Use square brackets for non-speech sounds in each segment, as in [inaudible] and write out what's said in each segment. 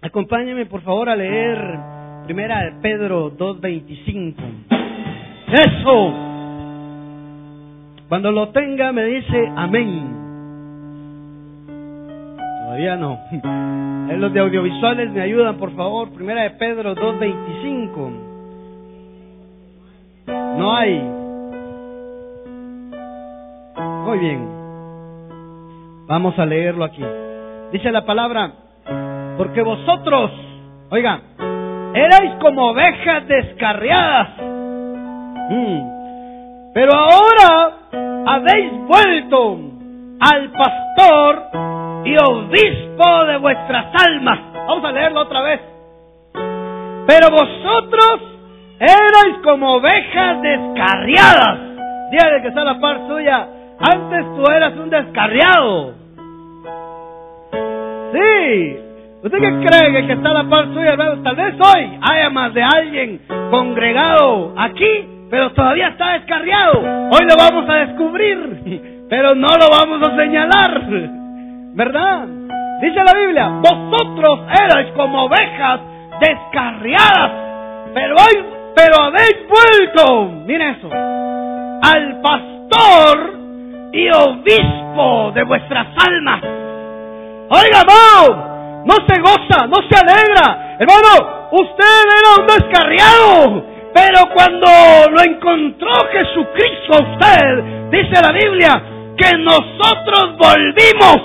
Acompáñeme por favor a leer Primera de Pedro 2.25. Eso. Cuando lo tenga me dice amén. Todavía no. Los de audiovisuales me ayudan por favor. Primera de Pedro 2.25. No hay. Muy bien. Vamos a leerlo aquí. Dice la palabra, porque vosotros, oiga, erais como ovejas descarriadas. Mm. Pero ahora habéis vuelto al pastor y obispo de vuestras almas. Vamos a leerlo otra vez. Pero vosotros erais como ovejas descarriadas. Dígale que está la par suya. Antes tú eras un descarriado. Sí. ¿Usted qué cree que, está la par suya, hermano? Tal vez hoy haya más de alguien congregado aquí, pero todavía está descarriado. Hoy lo vamos a descubrir, pero no lo vamos a señalar. ¿Verdad? Dice la Biblia, vosotros erais como ovejas descarriadas, pero hoy, pero habéis vuelto, mire eso, al pastor y obispo de vuestras almas. Oiga, hermano, no se goza, no se alegra. Hermano, usted era un descarriado, pero cuando lo encontró Jesucristo a usted, dice la Biblia, que nosotros volvimos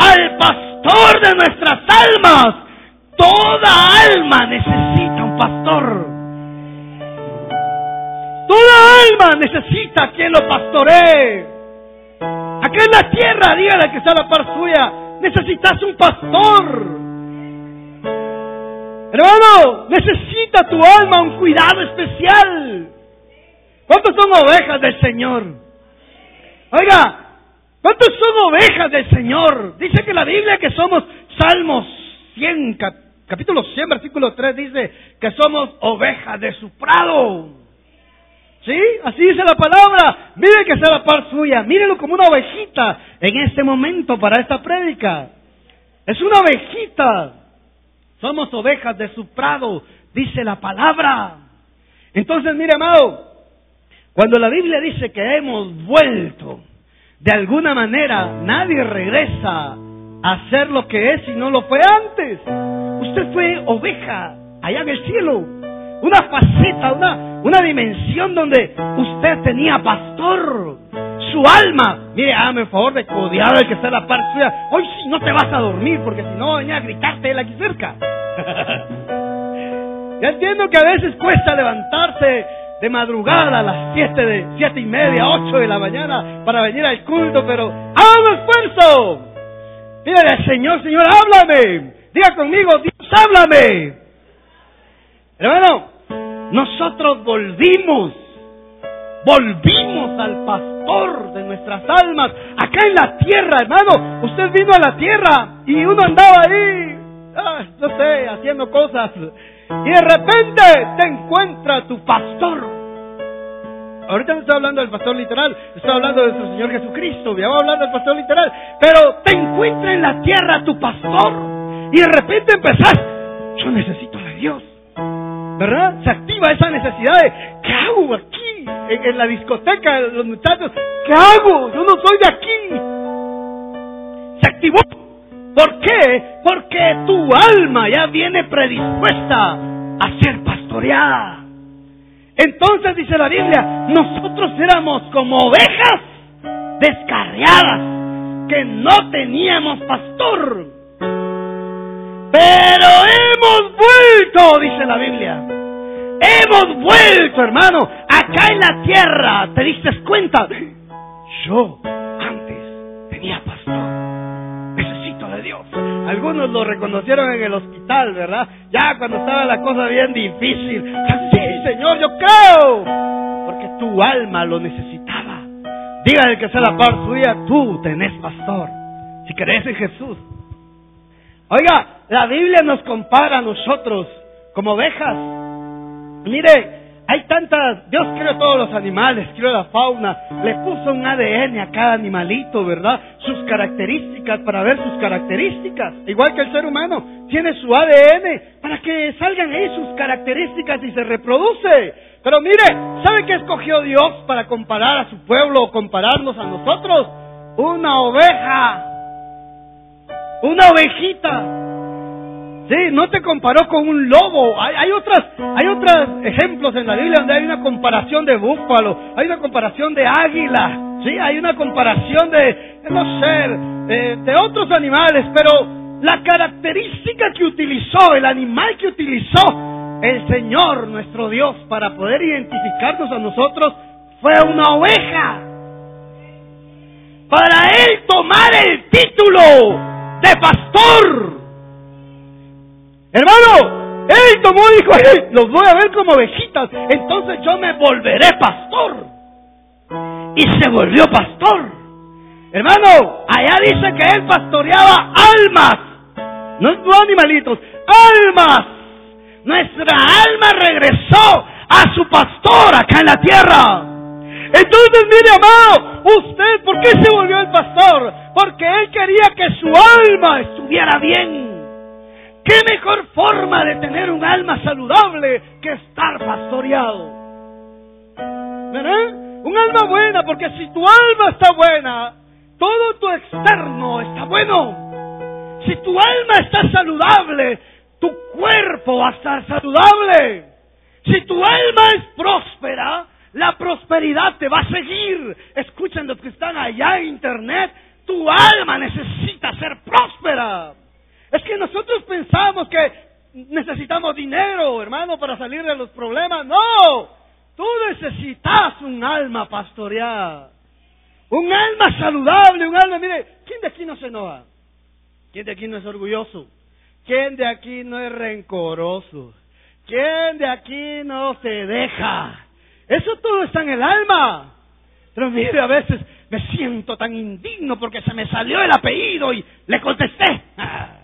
al pastor de nuestras almas. Toda alma necesita un pastor. Toda alma necesita quien lo pastoree. Aquí en la tierra, dígale que está la par suya, necesitas un pastor. Hermano, necesita tu alma un cuidado especial. ¿Cuántos son ovejas del Señor? Oiga, ¿cuántos son ovejas del Señor? Dice que la Biblia que somos Salmos 100, cap- capítulo 100, versículo 3 dice que somos ovejas de su prado. ¿Sí? Así dice la palabra. Mire que sea la par suya. Mírelo como una ovejita en este momento para esta prédica. Es una ovejita. Somos ovejas de su prado, dice la palabra. Entonces, mire, amado, cuando la Biblia dice que hemos vuelto, de alguna manera nadie regresa a ser lo que es si no lo fue antes. Usted fue oveja allá en el cielo. Una faceta, una, una dimensión donde usted tenía pastor. Su alma. Mire, hágame el favor de codear al que está en la par suya. Hoy sí no te vas a dormir porque si no venía a gritarte él aquí cerca. [laughs] ya entiendo que a veces cuesta levantarse de madrugada a las siete de siete y media, ocho de la mañana para venir al culto, pero haga esfuerzo. Dígale al Señor, Señor, háblame. Diga conmigo, Dios, háblame. Hermano, nosotros volvimos, volvimos al pastor de nuestras almas, acá en la tierra, hermano. Usted vino a la tierra y uno andaba ahí, ah, no sé, haciendo cosas. Y de repente te encuentra tu pastor. Ahorita no estoy hablando del pastor literal, estoy hablando de nuestro Señor Jesucristo. Ya voy a hablar del pastor literal. Pero te encuentra en la tierra tu pastor. Y de repente empezás, yo necesito de Dios. ¿Verdad? Se activa esa necesidad de, ¿qué hago aquí? En, la discoteca, los muchachos, ¿qué hago? Yo no soy de aquí. Se activó. ¿Por qué? Porque tu alma ya viene predispuesta a ser pastoreada. Entonces dice la Biblia, nosotros éramos como ovejas descarriadas, que no teníamos pastor. Pero hemos vuelto, dice la Biblia. Hemos vuelto, hermano. Acá en la tierra, ¿te diste cuenta? Yo antes tenía pastor. Necesito de Dios. Algunos lo reconocieron en el hospital, ¿verdad? Ya cuando estaba la cosa bien difícil. Sí, Señor, yo creo. Porque tu alma lo necesitaba. Dígale que sea la par suya, tú tenés pastor. Si crees en Jesús. Oiga, la Biblia nos compara a nosotros como ovejas. Mire, hay tantas, Dios creó todos los animales, creó la fauna, le puso un ADN a cada animalito, ¿verdad? Sus características para ver sus características, igual que el ser humano, tiene su ADN para que salgan ahí sus características y se reproduce. Pero mire, ¿sabe qué escogió Dios para comparar a su pueblo o compararnos a nosotros? Una oveja, una ovejita. Sí, no te comparó con un lobo. Hay, otras, hay otros ejemplos en la Biblia donde hay una comparación de búfalo, hay una comparación de águila, sí, hay una comparación de, no sé, de otros animales, pero la característica que utilizó, el animal que utilizó el Señor, nuestro Dios, para poder identificarnos a nosotros, fue una oveja. Para él tomar el título de pastor. Hermano, él tomó y dijo, los voy a ver como ovejitas, entonces yo me volveré pastor. Y se volvió pastor. Hermano, allá dice que él pastoreaba almas, no, no animalitos, almas. Nuestra alma regresó a su pastor acá en la tierra. Entonces, mire, amado, usted, ¿por qué se volvió el pastor? Porque él quería que su alma estuviera bien. ¿Qué mejor forma de tener un alma saludable que estar pastoreado? ¿Verdad? Un alma buena, porque si tu alma está buena, todo tu externo está bueno. Si tu alma está saludable, tu cuerpo va a estar saludable. Si tu alma es próspera, la prosperidad te va a seguir. Escuchen los que están allá en internet, tu alma necesita ser próspera. Es que nosotros pensamos que necesitamos dinero, hermano, para salir de los problemas. No, tú necesitas un alma pastoreada. Un alma saludable, un alma, mire, ¿quién de aquí no se enoja? ¿Quién de aquí no es orgulloso? ¿Quién de aquí no es rencoroso? ¿Quién de aquí no se deja? Eso todo está en el alma. Pero mire, a veces me siento tan indigno porque se me salió el apellido y le contesté. [laughs]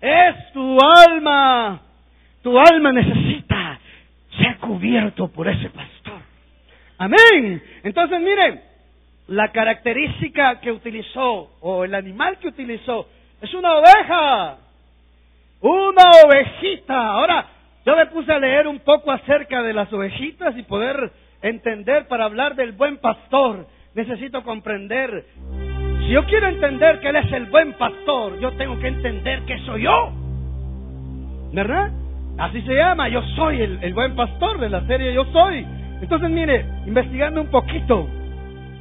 Es tu alma. Tu alma necesita ser cubierto por ese pastor. Amén. Entonces, miren, la característica que utilizó, o el animal que utilizó, es una oveja. Una ovejita. Ahora, yo me puse a leer un poco acerca de las ovejitas y poder entender para hablar del buen pastor. Necesito comprender si yo quiero entender que Él es el buen pastor, yo tengo que entender que soy yo. ¿Verdad? Así se llama, yo soy el, el buen pastor de la serie Yo Soy. Entonces, mire, investigando un poquito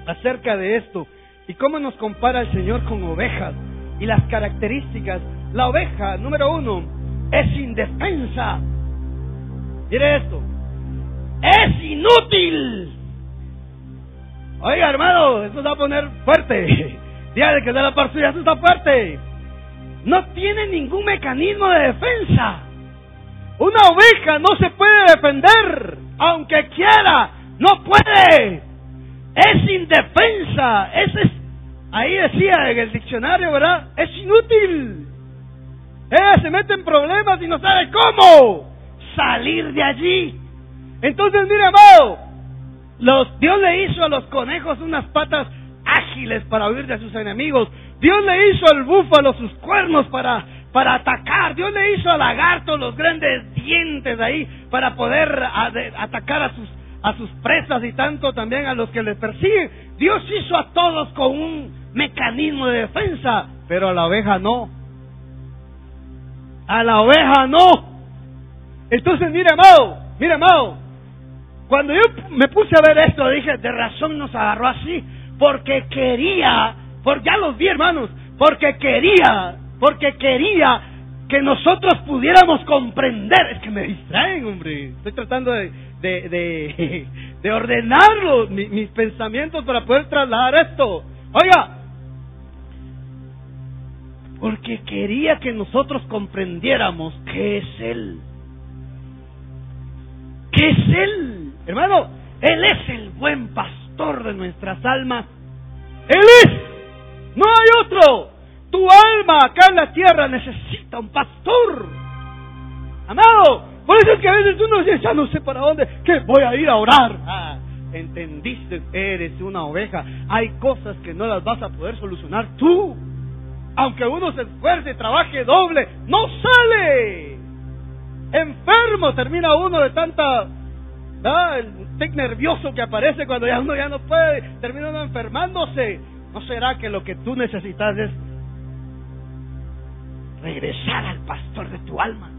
acerca de esto y cómo nos compara el Señor con ovejas y las características. La oveja, número uno, es indefensa. Mire esto, es inútil. Oiga, hermano, esto se va a poner fuerte. [laughs] Dígale que de la parte suya, está fuerte. No tiene ningún mecanismo de defensa. Una oveja no se puede defender, aunque quiera, no puede. Es indefensa. es, ahí decía en el diccionario, ¿verdad? Es inútil. Ella se mete en problemas y no sabe cómo salir de allí. Entonces, mire, amado, los, Dios le hizo a los conejos unas patas ágiles para huir de sus enemigos. Dios le hizo al búfalo sus cuernos para, para atacar. Dios le hizo al lagarto los grandes dientes ahí para poder atacar a sus, a sus presas y tanto también a los que les persiguen. Dios hizo a todos con un mecanismo de defensa, pero a la oveja no. A la oveja no. Entonces, mire, amado, mire, amado, cuando yo me puse a ver esto, dije, de razón nos agarró así, porque quería, porque ya los vi hermanos, porque quería, porque quería que nosotros pudiéramos comprender. Es que me distraen, hombre. Estoy tratando de, de, de, [laughs] ordenarlo, mis pensamientos para poder trasladar esto. Oiga, porque quería que nosotros comprendiéramos qué es Él. ¿Qué es Él? Hermano, Él es el buen pastor de nuestras almas. Él es. No hay otro. Tu alma acá en la tierra necesita un pastor. Amado, Por eso es que a veces uno dice, ya no sé para dónde, que voy a ir a orar. Ah, entendiste, eres una oveja. Hay cosas que no las vas a poder solucionar tú. Aunque uno se esfuerce, trabaje doble, no sale. Enfermo termina uno de tanta el tic nervioso que aparece cuando ya uno ya no puede, termina uno enfermándose. ¿No será que lo que tú necesitas es regresar al pastor de tu alma?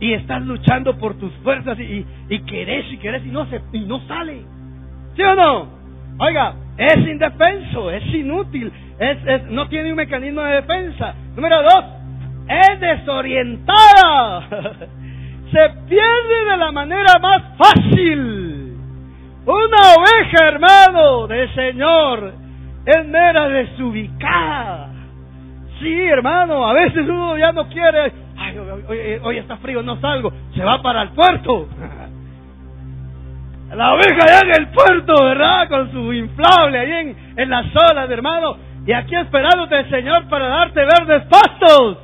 Y estás luchando por tus fuerzas y, y, querés y querés y no, se, y no sale. ¿Sí o no? Oiga, es indefenso, es inútil, es, es, no tiene un mecanismo de defensa. Número dos, es desorientada. [laughs] se pierde de la manera más fácil. Una oveja, hermano, del Señor, es mera desubicada. Sí, hermano, a veces uno ya no quiere, ay, hoy, está frío, no salgo, se va para el puerto. [laughs] La oveja ya en el puerto, ¿verdad? Con su inflable ahí en, en las olas, hermano. Y aquí esperándote el Señor para darte verdes pastos.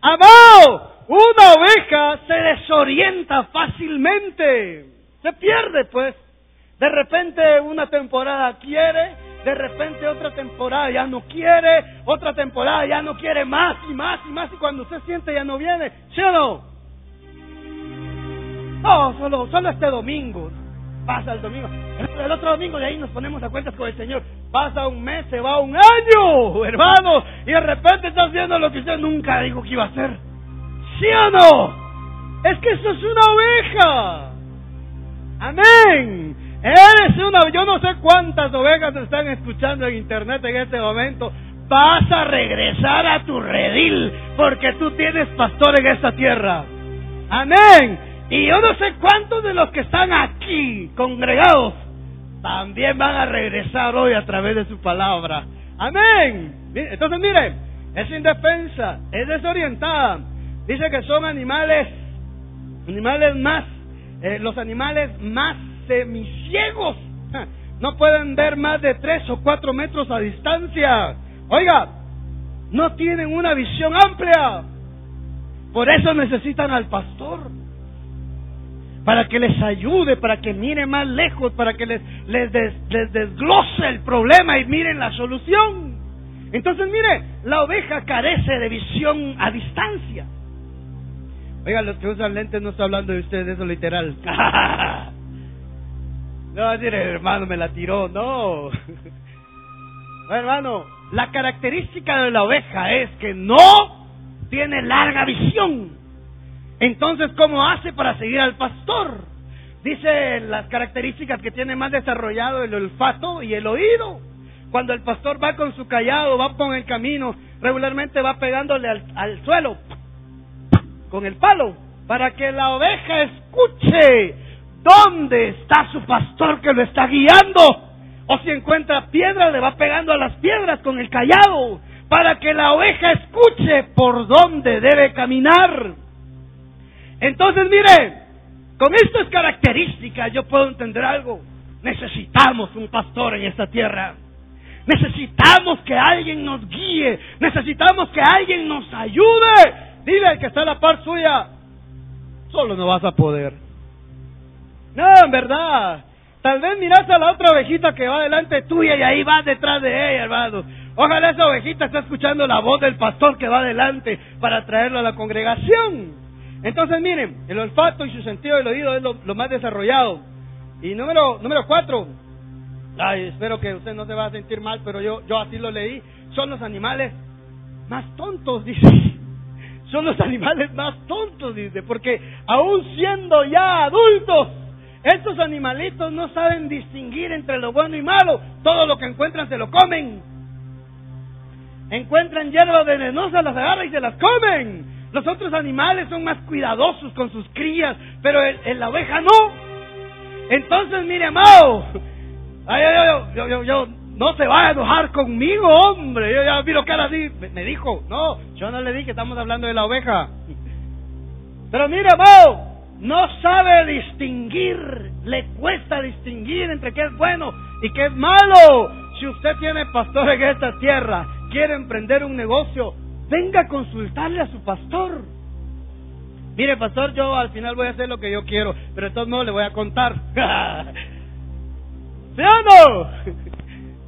Amado, una oveja se desorienta fácilmente. Se pierde, pues. De repente una temporada quiere, de repente otra temporada ya no quiere, otra temporada ya no quiere más y más y más y cuando usted siente ya no viene. ¿Sí o no? No, solo, solo este domingo. Pasa el domingo. El otro domingo de ahí nos ponemos a cuentas con el Señor. Pasa un mes, se va un año, hermano. Y de repente estás viendo lo que usted nunca dijo que iba a hacer. Es que eso es una oveja. Amén. Eres una, yo no sé cuántas ovejas están escuchando en internet en este momento. Vas a regresar a tu redil porque tú tienes pastor en esta tierra. Amén. Y yo no sé cuántos de los que están aquí congregados también van a regresar hoy a través de su palabra. Amén. Entonces mire, es indefensa, es desorientada, Dice que son animales, animales más, eh, los animales más semiciegos. [laughs] No pueden ver más de tres o cuatro metros a distancia. Oiga, no tienen una visión amplia. Por eso necesitan al pastor. Para que les ayude, para que mire más lejos, para que les, les, les desglose el problema y miren la solución. Entonces, mire, la oveja carece de visión a distancia. Oiga, los que usan lentes no está hablando de ustedes, eso literal. [laughs] no va a decir, hermano, me la tiró, no. [laughs] hermano, la característica de la oveja es que no tiene larga visión. Entonces, ¿cómo hace para seguir al pastor? Dice las características que tiene más desarrollado el olfato y el oído. Cuando el pastor va con su callado, va por el camino, regularmente va pegándole al, al suelo con el palo, para que la oveja escuche dónde está su pastor que lo está guiando. O si encuentra piedras, le va pegando a las piedras con el callado, para que la oveja escuche por dónde debe caminar. Entonces, mire, con estas características yo puedo entender algo. Necesitamos un pastor en esta tierra. Necesitamos que alguien nos guíe. Necesitamos que alguien nos ayude Dile al que está a la par suya, solo no vas a poder. No, en verdad. Tal vez miras a la otra ovejita que va delante tuya y ahí va detrás de ella, hermano. Ojalá esa ovejita esté escuchando la voz del pastor que va delante para traerlo a la congregación. Entonces, miren, el olfato y su sentido del oído es lo, más desarrollado. Y número, número cuatro, ay, espero que usted no se va a sentir mal, pero yo, yo así lo leí, son los animales más tontos, [laughs] dice son los [laughs] animales más tontos, dice, porque aún siendo ya adultos, estos animalitos no saben distinguir entre lo bueno y malo, todo lo que encuentran se lo comen. Encuentran hierbas venenosas, las agarran y se las comen. Los otros animales son más cuidadosos con sus crías, pero el, la oveja no. Entonces, mire, amado, [laughs] yo, yo, yo, no se va a enojar conmigo, hombre. Yo ya vi lo que era así. Me dijo, no, yo no le dije, estamos hablando de la oveja. Pero mire, amado, no sabe distinguir, le cuesta distinguir entre qué es bueno y qué es malo. Si usted tiene pastor en esta tierra, quiere emprender un negocio, venga a consultarle a su pastor. Mire, pastor, yo al final voy a hacer lo que yo quiero, pero de todos modos le voy a contar. [laughs] ¿Sí?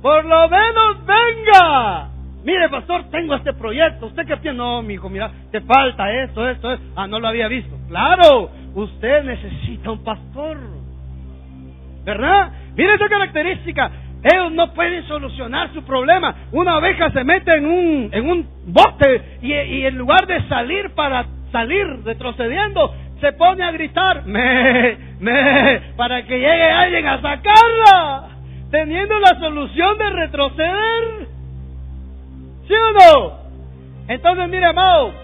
Por lo menos venga. Mire, pastor, tengo este proyecto. ¿Usted qué tiene? No, mi hijo, mira, te falta esto, esto, esto. Ah, no lo había visto. Claro, usted necesita un pastor. ¿Verdad? Mire esa característica. Ellos no pueden solucionar su problema. Una oveja se mete en un, en un bote y, y en lugar de salir para salir retrocediendo, se pone a gritar, me, me, para que llegue alguien a sacarla, teniendo la solución de retroceder. ¿Sí o no? Entonces, mire, amado,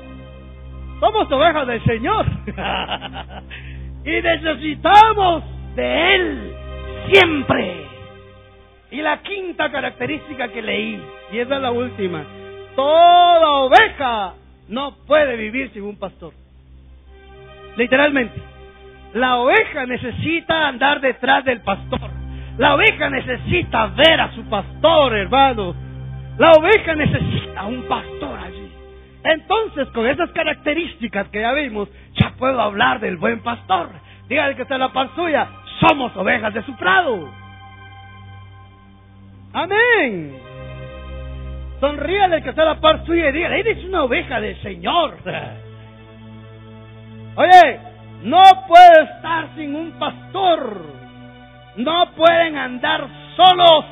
somos ovejas del Señor [laughs] y necesitamos de Él siempre. Y la quinta característica que leí, y esa es la última, toda oveja no puede vivir sin un pastor. Literalmente, la oveja necesita andar detrás del pastor. La oveja necesita ver a su pastor, hermano. La oveja necesita un pastor allí. Entonces, con esas características que ya vimos, ya puedo hablar del buen pastor. Dígale que está en la par suya, somos ovejas de su prado. Amén. Sonríale que está a la par suya y dígale, eres una oveja del Señor. Oye, no puede estar sin un pastor. No pueden andar solos.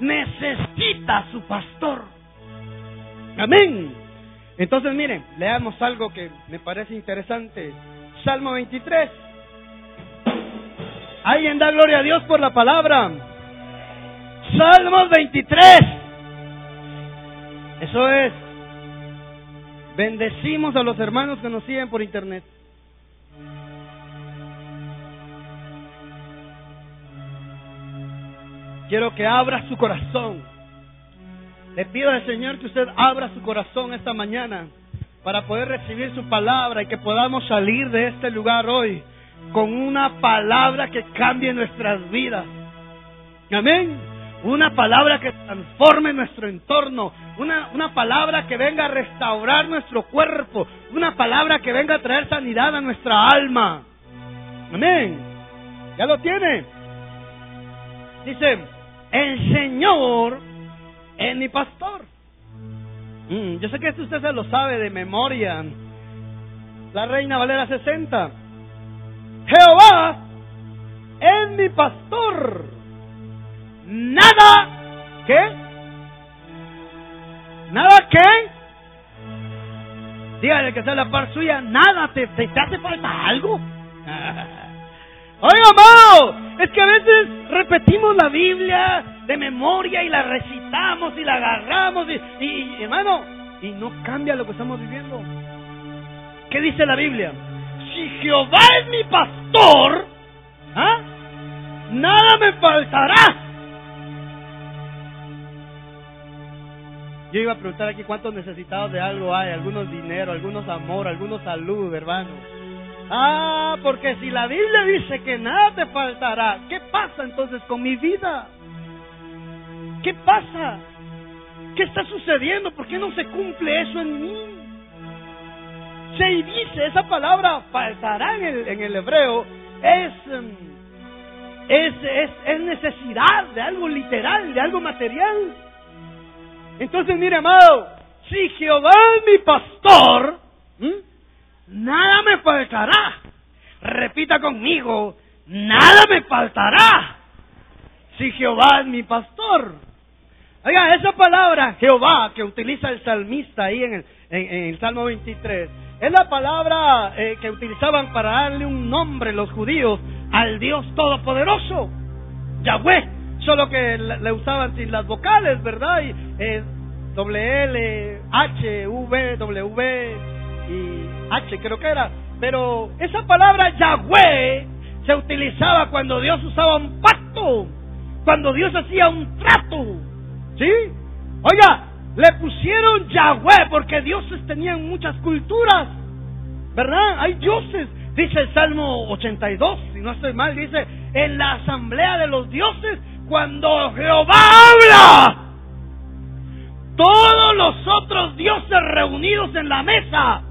Necesita su pastor. Amén. Entonces miren, leamos algo que me parece interesante. Salmo 23. Alguien da gloria a Dios por la palabra. Salmos 23. Eso es. Bendecimos a los hermanos que nos siguen por internet. Quiero que abra su corazón. Le pido al Señor que usted abra su corazón esta mañana para poder recibir su palabra y que podamos salir de este lugar hoy con una palabra que cambie nuestras vidas. Amén. Una palabra que transforme nuestro entorno. Una, una palabra que venga a restaurar nuestro cuerpo. Una palabra que venga a traer sanidad a nuestra alma. Amén. ¿Ya lo tiene? Dice, el Señor es mi pastor. Mm, yo sé que esto usted se lo sabe de memoria. La Reina Valera 60. Jehová es mi pastor nada ¿qué? Nada qué? Dígale que está la par suya, nada te, te, hace falta algo. [laughs] Oiga, amado, es que a veces repetimos la Biblia de memoria y la recitamos y la agarramos y, y hermano, y no cambia lo que estamos viviendo. ¿Qué dice la Biblia? Si Jehová es mi pastor, ¿ah? nada me faltará. Yo iba a preguntar aquí cuántos necesitados de algo hay, algunos dinero, algunos amor, algunos salud, hermano. Ah, porque si la Biblia dice que nada te faltará, ¿qué pasa entonces con mi vida? ¿Qué pasa? ¿Qué está sucediendo? ¿Por qué no se cumple eso en mí? Se dice, esa palabra faltará en el, en el hebreo, es, em, es, es, es necesidad de algo literal, de algo material. Entonces, mire, amado, si Jehová es mi pastor, nada me faltará. Repita conmigo, nada me faltará. Si Jehová es mi pastor. Oiga, esa palabra Jehová que utiliza el salmista ahí en el, en, el Salmo 23, es la palabra eh, que utilizaban para darle un nombre los judíos al Dios Todopoderoso, Yahweh solo que le usaban sin las vocales, ¿verdad? Y, eh, L, H, V, W y H creo que era. Pero esa palabra Yahweh se utilizaba cuando Dios usaba un pacto, cuando Dios hacía un trato. ¿Sí? Oiga, le pusieron Yahweh porque dioses tenían muchas culturas, ¿verdad? Hay dioses. Dice el Salmo 82, si no estoy mal, dice, en la asamblea de los dioses cuando Jehová habla, todos los otros dioses reunidos en la mesa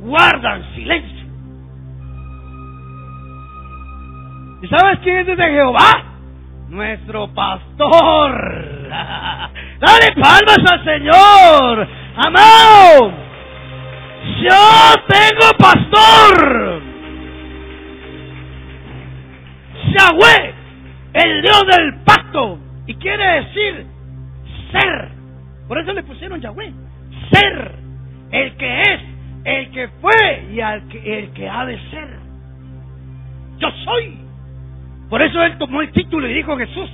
guardan silencio. ¿Y sabes quién es ese Jehová? Nuestro pastor. [laughs] Dale palmas al Señor. Amado. Yo tengo pastor. Yahweh, el Dios del pacto. Y quiere decir ser. Por eso le pusieron Yahweh. Ser. El que es el que fue y el que, el que ha de ser. Yo soy. Por eso él tomó el título y dijo Jesús,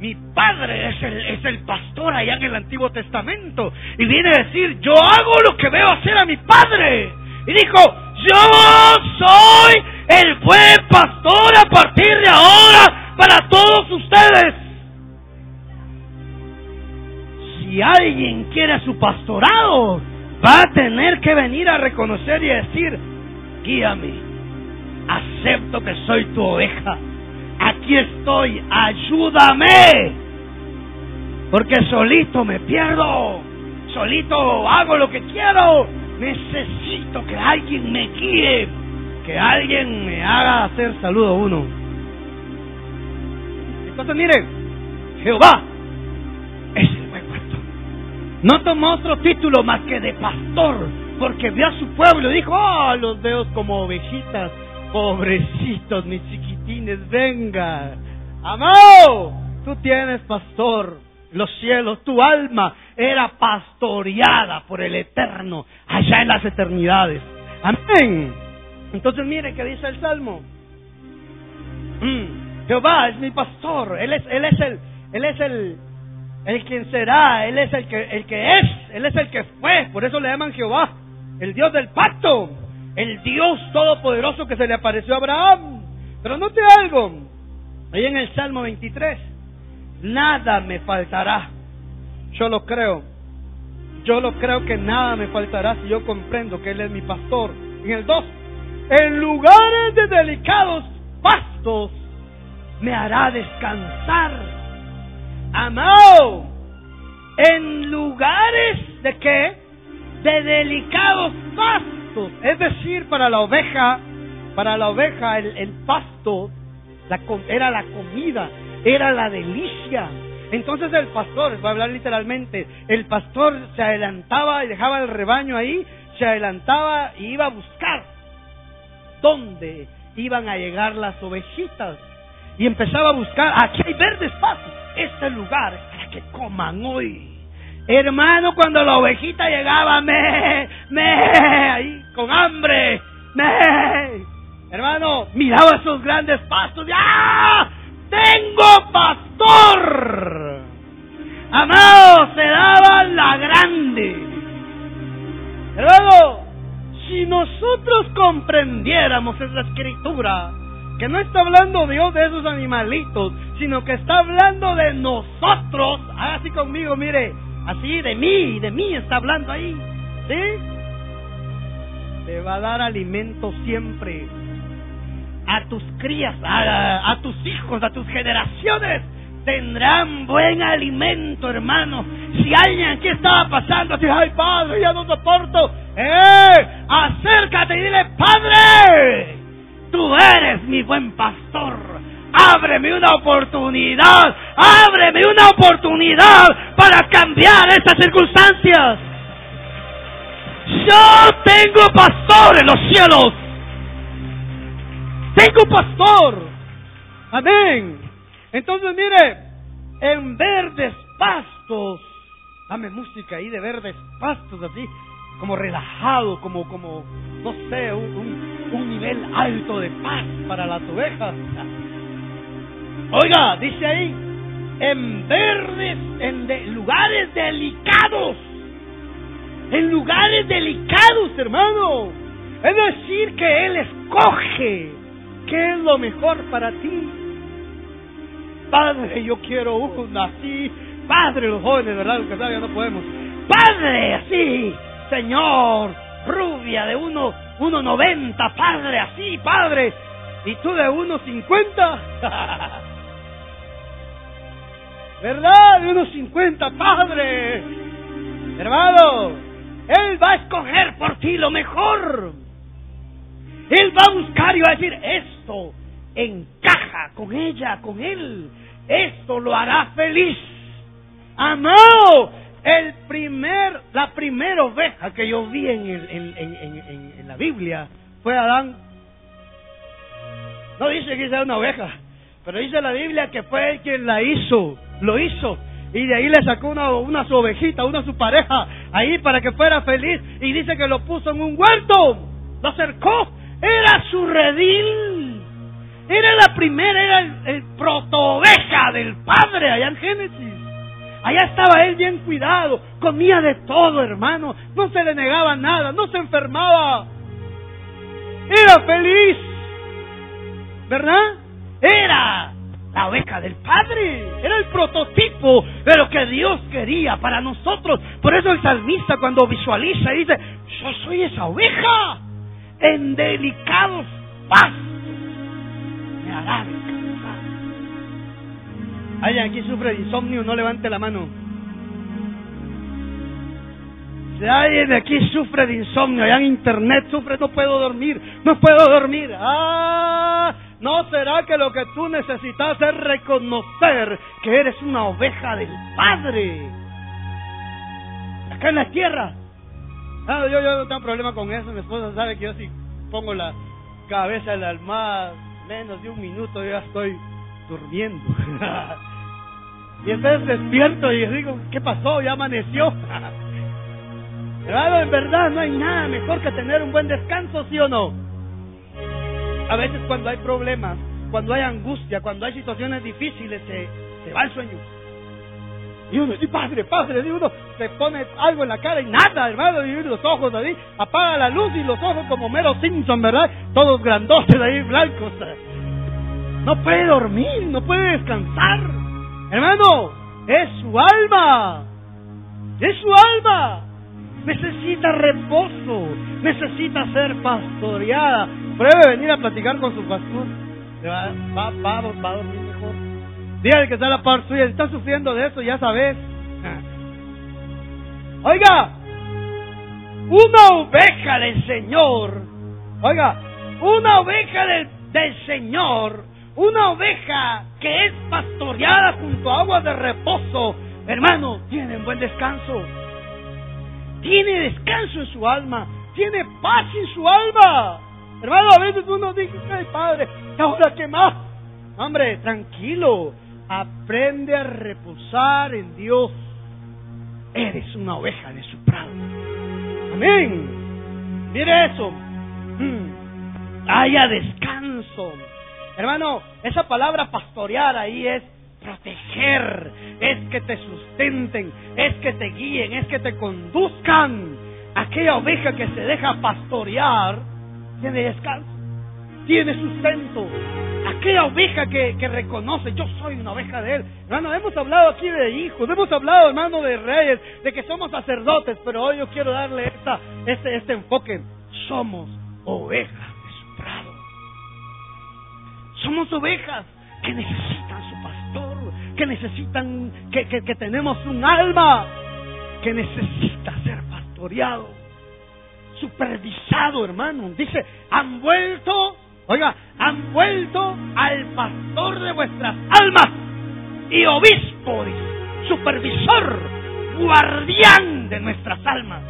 mi padre es el, es el pastor allá en el Antiguo Testamento. Y viene a decir, yo hago lo que veo hacer a mi padre. Y dijo, yo soy el buen pastor a partir de ahora para todos ustedes. Si alguien quiere su pastorado, va a tener que venir a reconocer y decir, guíame, acepto que soy tu oveja, aquí estoy, ayúdame, porque solito me pierdo, solito hago lo que quiero, necesito que alguien me guíe, que alguien me haga hacer saludo uno. Entonces miren, Jehová No tomó otro título más que de pastor, porque vio a su pueblo y dijo, oh, los veo como ovejitas, pobrecitos, mis chiquitines, venga. Amado, tú tienes pastor, los cielos, tu alma era pastoreada por el Eterno allá en las eternidades. Amén. Entonces mire que dice el Salmo. Mm, Jehová es mi pastor, él es, él es el, él es el, el quien será, él es el que, el que es, él es el que fue, por eso le llaman Jehová, el Dios del pacto, el Dios todopoderoso que se le apareció a Abraham. Pero note algo, ahí en el Salmo 23, nada me faltará, yo lo creo, yo lo creo que nada me faltará si yo comprendo que Él es mi pastor. En el 2, en lugares de delicados pastos me hará descansar. Amado, en lugares de qué? De delicados pastos. Es decir, para la oveja, para la oveja el, pasto era la comida, era la delicia. Entonces el pastor, voy a hablar literalmente, el pastor se adelantaba y dejaba el rebaño ahí, se adelantaba y iba a buscar dónde iban a llegar las ovejitas. Y empezaba a buscar, aquí hay verdes pastos, este lugar para que coman hoy. Hermano, cuando la ovejita llegaba, me, me, ahí con hambre, me. Hermano, miraba esos grandes pastos, ¡ah! ¡Tengo pastor! Amado, se daba la grande. Hermano, si nosotros comprendiéramos esa escritura, que no está hablando Dios de esos animalitos, sino que está hablando de nosotros, así conmigo, mire, así de mí, de mí está hablando ahí, ¿sí? Te va a dar alimento siempre a tus crías, a, tus hijos, a tus generaciones tendrán buen alimento, hermano. Si alguien aquí estaba pasando, así, ay padre, ya no soporto, ¡eh! Acércate y dile, Padre, tú eres mi buen pastor. Ábreme una oportunidad, ábreme una oportunidad para cambiar estas circunstancias. Yo tengo pastor en los cielos. Tengo pastor. Amén. Entonces, mire, en verdes pastos, dame música ahí de verdes pastos, así, como relajado, como, como, no sé, un, un, nivel alto de paz para las ovejas. Oiga, dice ahí, en verdes, en lugares delicados, en lugares delicados, hermano. Es decir, que Él escoge qué es lo mejor para ti. Padre, yo quiero una así. Padre, los jóvenes, ¿verdad? Los que ya no podemos. Padre, así. Señor, rubia de uno, uno noventa, Padre, así, Padre. Y tú de uno cincuenta. [laughs] ¿Verdad? De uno cincuenta, Padre. Hermano, Él va a escoger por ti lo mejor. Él va a buscar y va a decir, esto encaja con ella, con él. Esto lo hará feliz. Amado, el primer, la primera oveja que yo vi en, en, la Biblia fue Adán. No dice que sea una oveja, pero dice la Biblia que fue él quien la hizo, lo hizo. Y de ahí le sacó una, una su ovejita, una su pareja, ahí para que fuera feliz. Y dice que lo puso en un huerto, lo acercó. Era su redil. Era la primera, era el, el proto oveja del Padre allá en Génesis. Allá estaba él bien cuidado, comía de todo, hermano, no se le negaba nada, no se enfermaba. Era feliz, ¿verdad? Era la oveja del Padre, era el prototipo de lo que Dios quería para nosotros. Por eso el salmista cuando visualiza dice, yo soy esa oveja en delicados pastos, me hará ¿Alguien aquí sufre de insomnio? No levante la mano. Si alguien aquí sufre de insomnio, allá en internet sufre, no puedo dormir, no puedo dormir. Ah, ¿no será que lo que tú necesitas es reconocer que eres una oveja del Padre? Acá en la tierra. Ah, yo, yo no tengo problema con eso, mi esposa sabe que yo si pongo la cabeza en la almohada menos de un minuto, yo ya estoy durmiendo. [laughs] y entonces despierto y digo, ¿qué pasó? Ya amaneció. [laughs] Claro, en verdad no hay nada mejor que tener un buen descanso, ¿sí o no? A veces cuando hay problemas, cuando hay angustia, cuando hay situaciones difíciles, se, se va el sueño. Y uno, y padre, padre, y uno se pone algo en la cara y nada, hermano, y los ojos ahí, apaga la luz y los ojos como Mero Simpson, ¿verdad? Todos grandotes ahí, blancos. No puede dormir, no puede descansar. Hermano, es su alma. Es su alma. Necesita reposo. Necesita ser pastoreada. Pruebe venir a platicar con su pastor. Va, va, va, va a mejor. Dígale que está la par suya. Está sufriendo de eso, ya sabes. Oiga, una oveja del Señor. Oiga, una oveja del, del Señor una oveja que es pastoreada junto a aguas de reposo, hermano, tiene buen descanso. Tiene descanso en su alma. Tiene paz en su alma. Hermano, a veces uno dice, ay padre, ¿ahora qué más? Hombre, tranquilo. Aprende a reposar en Dios. Eres una oveja de su prado. Amén. Mire eso. Mm. Haya descanso. Hermano, esa palabra pastorear ahí es proteger, es que te sustenten, es que te guíen, es que te conduzcan. Aquella oveja que se deja pastorear tiene descanso, tiene sustento. Aquella oveja que, reconoce, yo soy una oveja de Él. Hermano, hemos hablado aquí de hijos, hemos hablado, hermano, de reyes, de que somos sacerdotes, pero hoy yo quiero darle esta, este, este enfoque. Somos ovejas somos ovejas que necesitan su pastor, que necesitan, que, que, tenemos un alma que necesita ser pastoreado, supervisado, hermano. Dice, han vuelto, oiga, han vuelto al pastor de vuestras almas y obispo, supervisor, guardián de nuestras almas.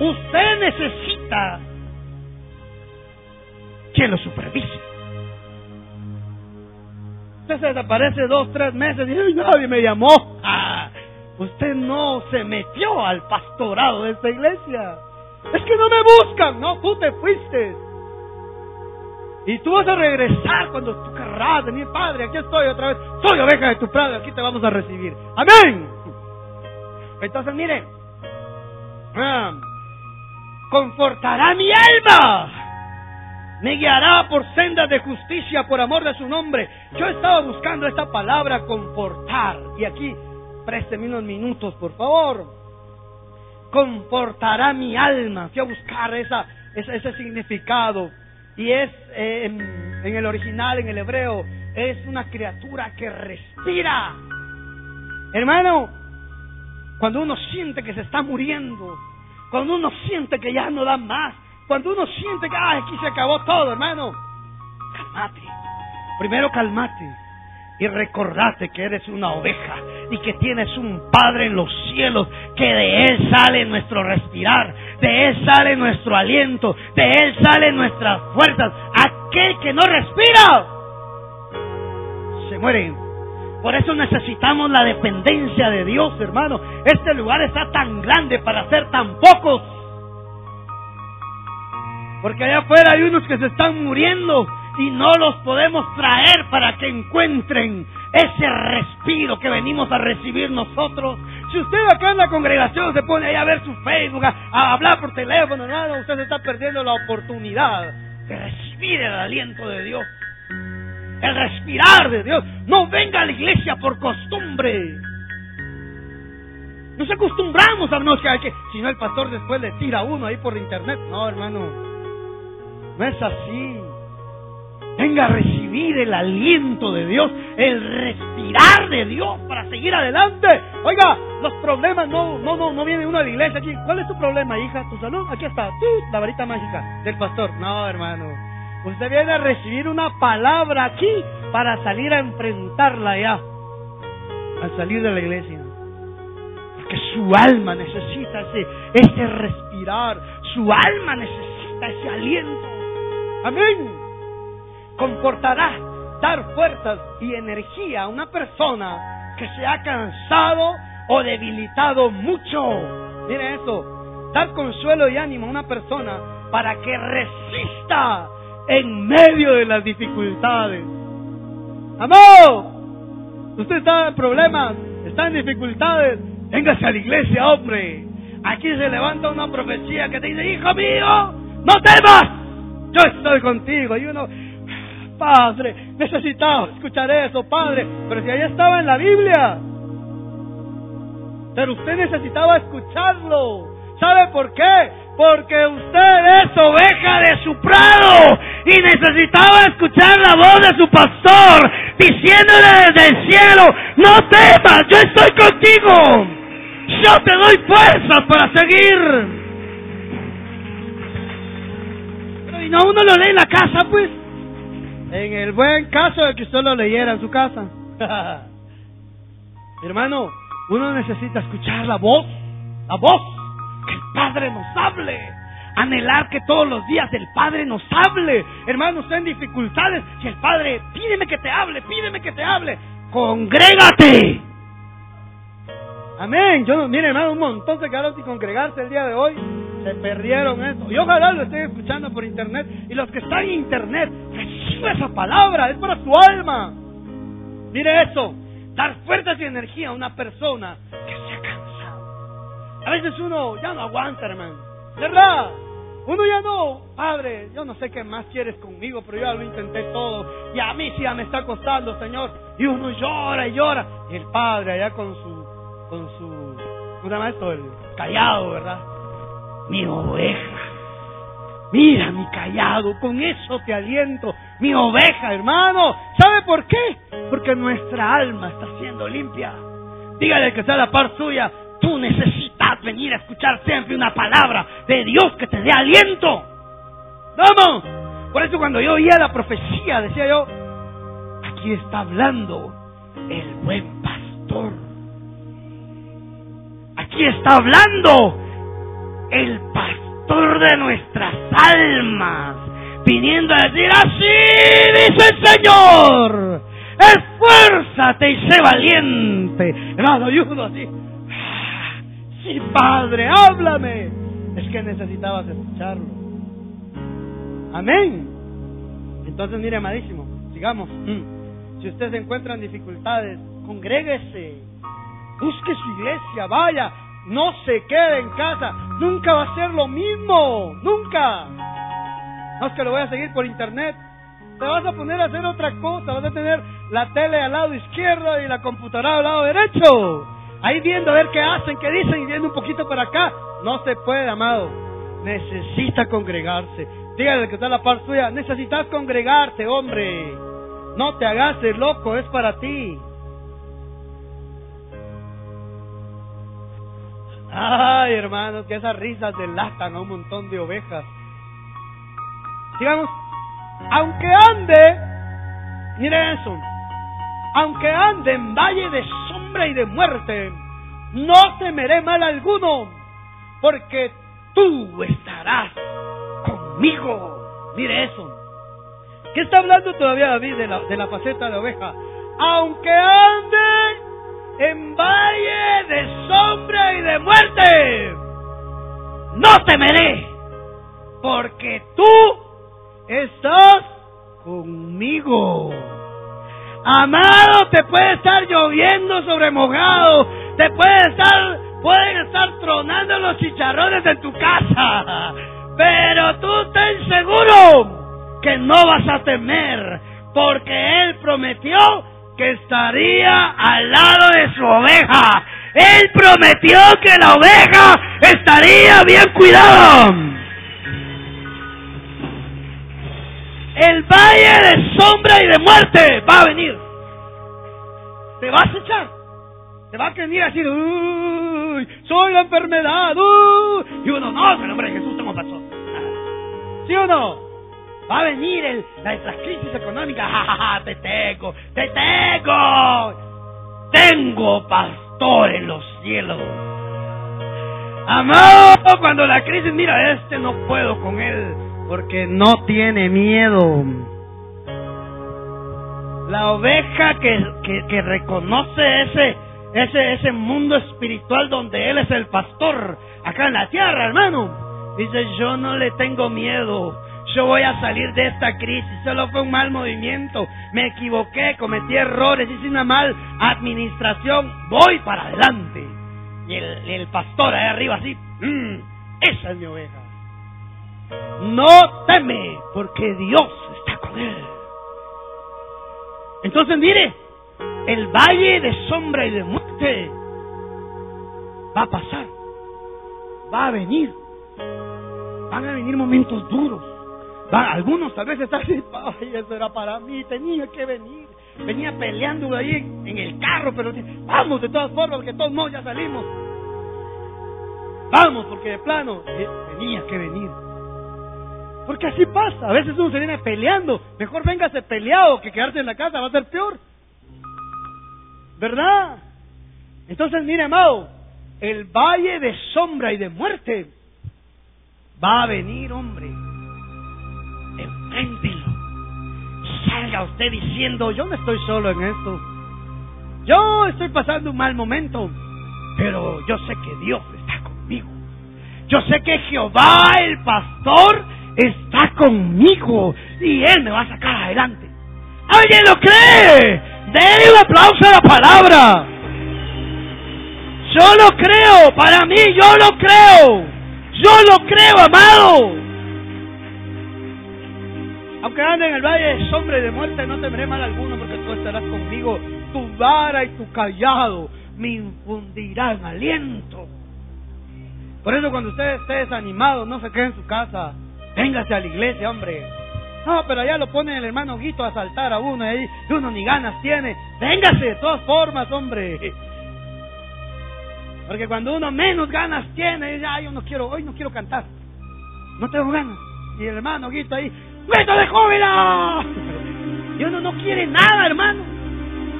Usted necesita que lo supervise. Usted se desaparece dos, tres meses y nadie me llamó. Ah, usted no se metió al pastorado de esta iglesia. Es que no me buscan. No, tú te fuiste. Y tú vas a regresar cuando tú querrás venir, Padre. Aquí estoy otra vez. Soy oveja de tu prado. Aquí te vamos a recibir. Amén. Entonces, mire. Ah, confortará mi alma me guiará por sendas de justicia por amor de su nombre. Yo estaba buscando esta palabra confortar. Y aquí, présteme unos minutos, por favor. Confortará mi alma. Fui a buscar ese, significado. Y es, eh, en, el original, en el hebreo, es una criatura que respira. Hermano, cuando uno siente que se está muriendo, cuando uno siente que ya no da más, cuando uno siente que aquí se acabó todo, hermano, calmate. primero calmate y recordate que eres una oveja y que tienes un Padre en los cielos, que de Él sale nuestro respirar, de Él sale nuestro aliento, de Él salen nuestras fuerzas. Aquel que no respira, se muere. Por eso necesitamos la dependencia de Dios, hermano. Este lugar está tan grande para ser tan pocos. Porque allá afuera hay unos que se están muriendo y no los podemos traer para que encuentren ese respiro que venimos a recibir nosotros. Si usted acá en la congregación se pone ahí a ver su Facebook, a, hablar por teléfono, hermano, usted se está perdiendo la oportunidad de recibir el aliento de Dios. El respirar de Dios. No venga a la iglesia por costumbre. Nos acostumbramos a no que si no el pastor después le tira a uno ahí por internet. No, hermano. No es así. Venga a recibir el aliento de Dios, el respirar de Dios para seguir adelante. Oiga, los problemas no, no, no, no viene uno a la iglesia aquí. ¿Cuál es tu problema, hija? ¿Tu salud? Aquí está. La varita mágica del pastor. No, hermano. Usted viene a recibir una palabra aquí para salir a enfrentarla allá. Al salir de la iglesia. Porque su alma necesita ese, ese respirar. Su alma necesita ese aliento. Amén comportará dar fuerzas y energía a una persona que se ha cansado o debilitado mucho. Mire eso, dar consuelo y ánimo a una persona para que resista en medio de las dificultades. Amor, usted está en problemas, está en dificultades, véngase a la iglesia, hombre. Aquí se levanta una profecía que te dice, hijo mío, no temas, yo estoy contigo. Y uno, Padre, necesitaba escuchar eso, Padre. Pero si ahí estaba en la Biblia. Pero usted necesitaba escucharlo. ¿Sabe por qué? Porque usted es oveja de su prado y necesitaba escuchar la voz de su pastor diciéndole desde el cielo, no temas, yo estoy contigo. Yo te doy fuerza para seguir. Y no uno lo lee en la casa, pues. En el buen caso de que usted lo leyera en su casa. [laughs] Hermano, uno necesita escuchar la voz, la voz, que el Padre nos hable. Anhelar que todos los días el Padre nos hable. Hermano, usted en dificultades, si el Padre, pídeme que te hable, pídeme que te hable, congrégate. Amén. Yo, mire, hermano, un montón se quedaron sin congregarse el día de hoy. Se perdieron eso. Y ojalá lo estén escuchando por internet. Y los que están en internet, reciba esa palabra. Es para su alma. Mire eso. Dar fuerzas y energía a una persona que se ha cansado. A veces uno ya no aguanta, hermano. ¿Verdad? Uno ya no, padre, yo no sé qué más quieres conmigo, pero yo lo intenté todo. Y a mí sí ya me está costando, Señor. Y uno llora y llora. Y el padre allá con su con su, ¿cómo se esto? El callado, ¿verdad? Mi oveja. Mira mi callado, con eso te aliento. Mi oveja, hermano. ¿Sabe por qué? Porque nuestra alma está siendo limpia. Dígale que está a la par suya. Tú necesitas venir a escuchar siempre una palabra de Dios que te dé aliento. ¡Vamos! Por eso cuando yo oía la profecía, decía yo, aquí está hablando el buen pastor. Aquí está hablando el pastor de nuestras almas, viniendo a decir, así dice el Señor, esfuérzate y sé valiente. Hermano, ayudo así. Sí, Padre, háblame. Es que necesitabas escucharlo. Amén. Entonces, mire, amadísimo, sigamos. Mm. Si usted se encuentra en dificultades, congréguese Busque su iglesia, vaya, no se quede en casa. Nunca va a ser lo mismo, nunca. No es que lo voy a seguir por internet. Te vas a poner a hacer otra cosa, vas a tener la tele al lado izquierdo y la computadora al lado derecho. Ahí viendo a ver qué hacen, qué dicen y viendo un poquito para acá. No se puede, amado. Necesita congregarse. Dígale que está la par suya. Necesitas congregarte, hombre. No te hagas el loco, es para ti. Ay, hermanos, que esas risas delatan a un montón de ovejas. Digamos, aunque ande Mire eso. Aunque ande en valle de sombra y de muerte, no temeré mal alguno, porque tú estarás conmigo. Mire eso. ¿Qué está hablando todavía David de la, de la faceta de oveja? Aunque ande en valle de sombra y de muerte, no temeré, porque tú estás conmigo. Amado, te puede estar lloviendo sobre mojado, te puede estar, pueden estar tronando los chicharrones en tu casa, pero tú ten seguro que no vas a temer, porque Él prometió que estaría al lado de su oveja. Él prometió que la oveja estaría bien cuidada. El valle de sombra y de muerte va a venir. Te vas a echar. Te va a venir así, uy, soy la enfermedad, Y uno, no, en el nombre de Jesús ¿cómo pasó. ¿Sí o no? Va a venir la, crisis económica. [laughs] Ja, te tengo, te tengo. Tengo pastor en los cielos. Amado, cuando la crisis, mira, este no puedo con él porque no tiene miedo. La oveja que, que, que reconoce ese, ese, ese mundo espiritual donde Él es el pastor, acá en la tierra, hermano. Dice, yo no le tengo miedo, yo voy a salir de esta crisis, solo fue un mal movimiento, me equivoqué, cometí errores, hice una mal administración, voy para adelante. Y el, pastor ahí arriba así, mm, esa es mi oveja. No teme, porque Dios está con él. Entonces mire, el valle de sombra y de muerte va a pasar, va a venir, van a venir momentos duros. Algunos vez están así, ay, eso era para mí, tenía que venir. Venía peleando ahí en, el carro, pero vamos de todas formas, porque todos modos ya salimos. Vamos, porque de plano eh, tenía que venir. Porque así pasa. A veces uno se viene peleando. Mejor véngase peleado que quedarse en la casa. Va a ser peor. ¿Verdad? Entonces, mire, amado. El valle de sombra y de muerte va a venir, hombre. Enfréntelo. Salga usted diciendo, yo no estoy solo en esto. Yo estoy pasando un mal momento. Pero yo sé que Dios está conmigo. Yo sé que Jehová, el pastor, está conmigo y Él me va a sacar adelante. ¿Alguien lo cree? Denle un aplauso a la palabra. Yo lo creo, para mí yo lo creo. Yo lo creo, amado. Aunque ande en el valle de sombra de muerte, no temeré mal alguno porque tú estarás conmigo. Tu vara y tu callado me infundirán aliento. Por eso cuando usted esté desanimado, no se quede en su casa. Véngase a la iglesia, hombre. No, pero allá lo pone el hermano Guito a saltar a uno y uno ni ganas tiene. Véngase de todas formas, hombre. Porque cuando uno menos ganas tiene, dice, ay, yo no quiero, hoy no quiero cantar. No tengo ganas. Y el hermano Guito ahí, ¡Meto de júbilo! Y uno no quiere nada, hermano.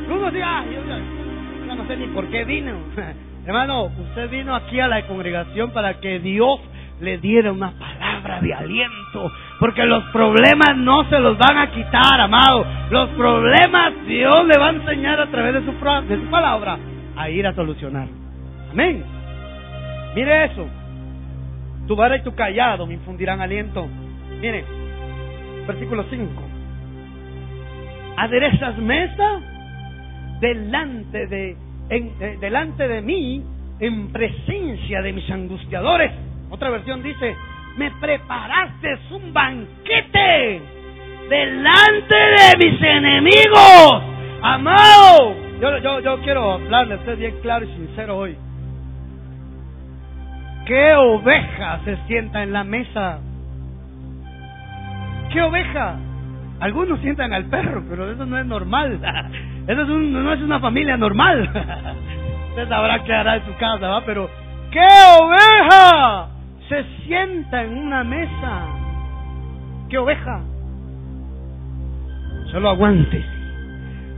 Uno dice, ay, yo, yo no sé ni por qué vino. [laughs] hermano, usted vino aquí a la congregación para que Dios le diera una palabra de aliento. Porque los problemas no se los van a quitar, amado. Los problemas Dios le va a enseñar a través de su, de su palabra a ir a solucionar. Amén. Mire eso. Tu vara y tu callado me infundirán aliento. Mire, versículo 5. Aderezas mesa delante de, en, delante de mí en presencia de mis angustiadores. Otra versión dice, me preparaste un banquete delante de mis enemigos. Amado, yo, yo, yo quiero hablarle a usted bien claro y sincero hoy. ¿Qué oveja se sienta en la mesa? ¿Qué oveja? Algunos sientan al perro, pero eso no es normal. [laughs] Eso es no es una familia normal. [laughs] Usted sabrá qué hará en su casa, ¿va? Pero ¿qué oveja se sienta en una mesa. ¿Qué oveja? Solo aguante.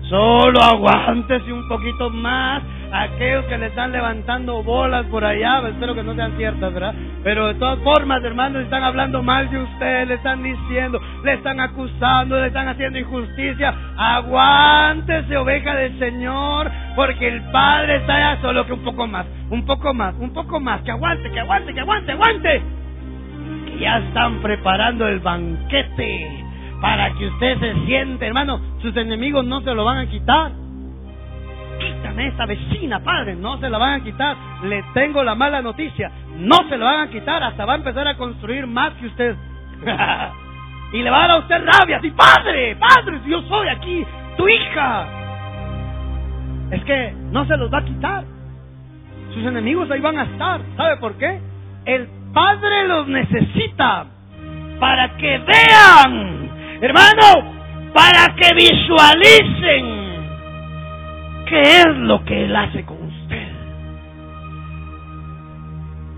Solo aguántese un poquito más. Aquellos que le están levantando bolas por allá, espero que no sean ciertas, ¿verdad? Pero de todas formas, hermanos, están hablando mal de usted, le están diciendo, le están acusando, le están haciendo injusticia. Aguántese, oveja del Señor, porque el Padre está allá solo que un poco más, un poco más, un poco más. Que aguante, que aguante, que aguante, aguante. Que ya están preparando el banquete para que usted se siente, hermano, sus enemigos no se lo van a quitar. Esta vecina, padre, no se la van a quitar. Le tengo la mala noticia, no se la van a quitar, hasta va a empezar a construir más que usted. [laughs] y le va a dar a usted rabia, así, padre, padre, yo soy aquí, tu hija. Es que no se los va a quitar. Sus enemigos ahí van a estar. ¿Sabe por qué? El Padre los necesita para que vean Hermano, para que visualicen qué es lo que Él hace con usted.